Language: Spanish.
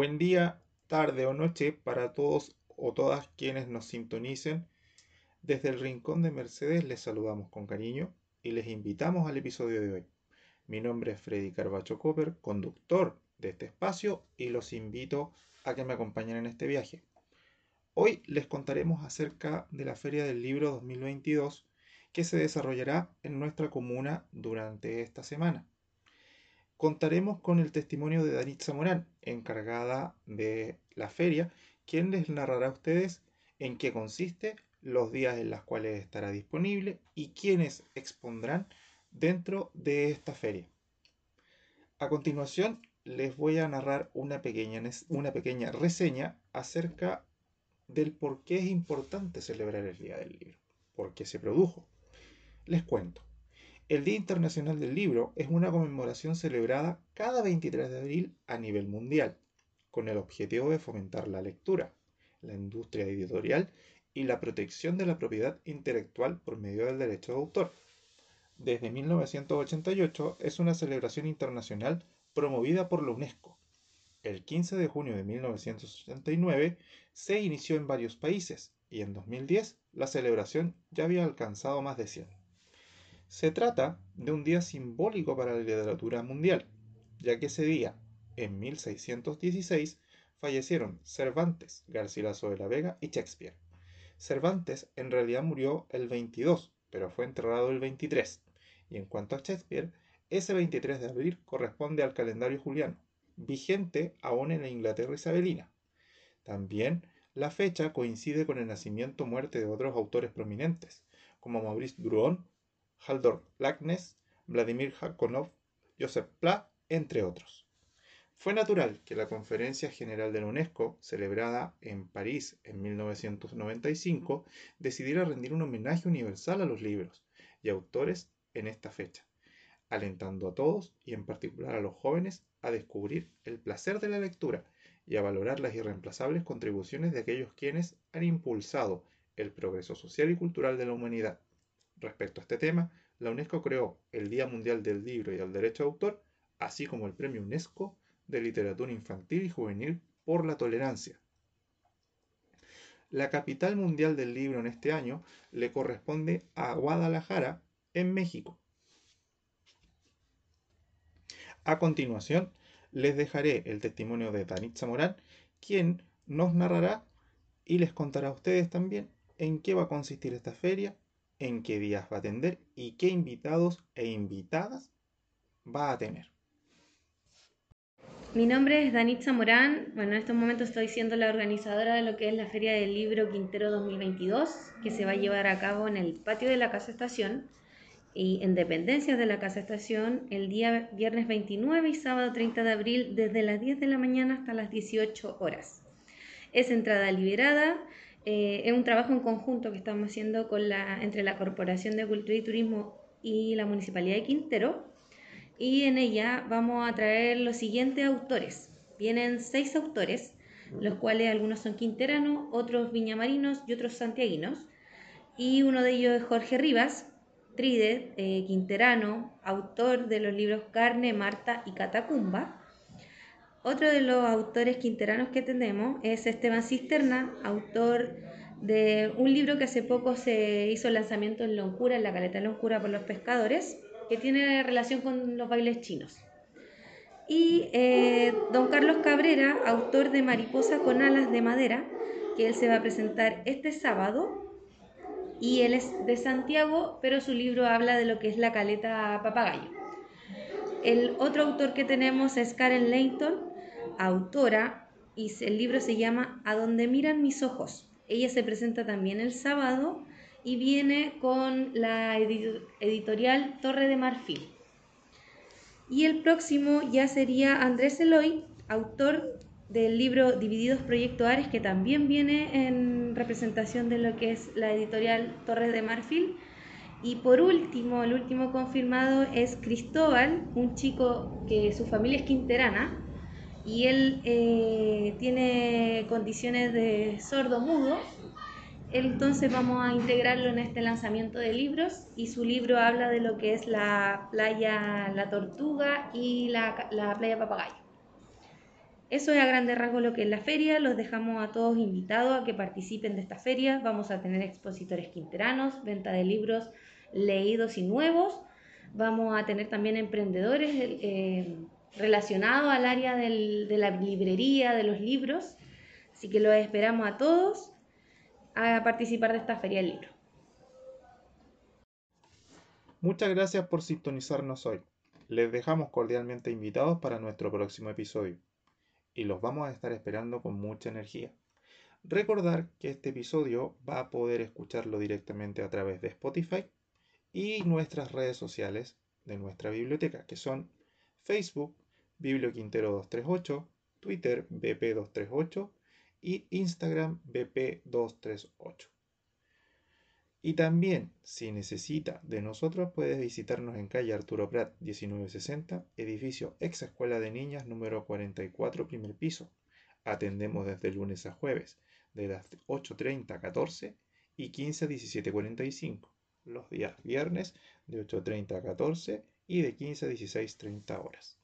Buen día, tarde o noche para todos o todas quienes nos sintonicen. Desde el Rincón de Mercedes les saludamos con cariño y les invitamos al episodio de hoy. Mi nombre es Freddy Carbacho Copper, conductor de este espacio y los invito a que me acompañen en este viaje. Hoy les contaremos acerca de la Feria del Libro 2022 que se desarrollará en nuestra comuna durante esta semana contaremos con el testimonio de Danitza Morán, encargada de la feria, quien les narrará a ustedes en qué consiste, los días en los cuales estará disponible y quiénes expondrán dentro de esta feria. A continuación, les voy a narrar una pequeña, una pequeña reseña acerca del por qué es importante celebrar el Día del Libro, por qué se produjo. Les cuento. El Día Internacional del Libro es una conmemoración celebrada cada 23 de abril a nivel mundial, con el objetivo de fomentar la lectura, la industria editorial y la protección de la propiedad intelectual por medio del derecho de autor. Desde 1988 es una celebración internacional promovida por la UNESCO. El 15 de junio de 1989 se inició en varios países y en 2010 la celebración ya había alcanzado más de 100. Se trata de un día simbólico para la literatura mundial, ya que ese día, en 1616, fallecieron Cervantes, Garcilaso de la Vega y Shakespeare. Cervantes en realidad murió el 22, pero fue enterrado el 23. Y en cuanto a Shakespeare, ese 23 de abril corresponde al calendario juliano, vigente aún en la Inglaterra isabelina. También la fecha coincide con el nacimiento o muerte de otros autores prominentes, como Maurice Druon Haldor Lacknes, Vladimir Jakonov, Joseph Pla, entre otros. Fue natural que la Conferencia General de la UNESCO, celebrada en París en 1995, decidiera rendir un homenaje universal a los libros y autores en esta fecha, alentando a todos y en particular a los jóvenes a descubrir el placer de la lectura y a valorar las irreemplazables contribuciones de aquellos quienes han impulsado el progreso social y cultural de la humanidad. Respecto a este tema, la UNESCO creó el Día Mundial del Libro y del Derecho de Autor, así como el Premio UNESCO de Literatura Infantil y Juvenil por la Tolerancia. La capital mundial del libro en este año le corresponde a Guadalajara, en México. A continuación, les dejaré el testimonio de Danitza Morán, quien nos narrará y les contará a ustedes también en qué va a consistir esta feria en qué días va a atender y qué invitados e invitadas va a tener. Mi nombre es Danitza Morán. Bueno, en estos momentos estoy siendo la organizadora de lo que es la Feria del Libro Quintero 2022, que se va a llevar a cabo en el patio de la Casa Estación y en dependencias de la Casa Estación el día viernes 29 y sábado 30 de abril desde las 10 de la mañana hasta las 18 horas. Es entrada liberada eh, es un trabajo en conjunto que estamos haciendo con la, entre la Corporación de Cultura y Turismo y la Municipalidad de Quintero. Y en ella vamos a traer los siguientes autores. Vienen seis autores, los cuales algunos son quinteranos, otros viñamarinos y otros santiaguinos. Y uno de ellos es Jorge Rivas, Tride, eh, quinterano, autor de los libros Carne, Marta y Catacumba otro de los autores quinteranos que tenemos es Esteban Cisterna, autor de un libro que hace poco se hizo lanzamiento en Loncura, en la caleta de Loncura por los pescadores, que tiene relación con los bailes chinos. Y eh, don Carlos Cabrera, autor de Mariposa con alas de madera, que él se va a presentar este sábado. Y él es de Santiago, pero su libro habla de lo que es la caleta papagayo. El otro autor que tenemos es Karen Leighton, autora y el libro se llama A donde miran mis ojos. Ella se presenta también el sábado y viene con la editorial Torre de Marfil. Y el próximo ya sería Andrés Eloy, autor del libro Divididos Proyecto Ares, que también viene en representación de lo que es la editorial Torre de Marfil. Y por último, el último confirmado es Cristóbal, un chico que su familia es quinterana, y él eh, tiene condiciones de sordo mudo. Entonces vamos a integrarlo en este lanzamiento de libros y su libro habla de lo que es la playa La Tortuga y la, playa Papagayo. eso es a grandes rasgos lo que es la feria. Los dejamos a todos invitados a que participen de esta feria. Vamos a tener expositores quinteranos, venta de libros leídos y nuevos. Vamos a tener también emprendedores eh, relacionados al área de la librería, de los libros. Así que los esperamos a todos a participar de esta feria del libro. Muchas gracias por sintonizarnos hoy. Les dejamos cordialmente invitados para nuestro próximo episodio y los vamos a estar esperando con mucha energía. Recordar que este episodio va a poder escucharlo directamente a través de Spotify y nuestras redes sociales de nuestra biblioteca, que son Facebook, Biblioquintero 238, Twitter, BP238 y Instagram, BP238. Y también, si necesita de nosotros, puedes visitarnos en calle Arturo Prat 1960, edificio ex Escuela de Niñas número 44, primer piso. Atendemos desde lunes a jueves, de las 8.30 a 14 y 15 a 17.45. Los días viernes de 8.30 a 14 y de 15 a 16.30 horas.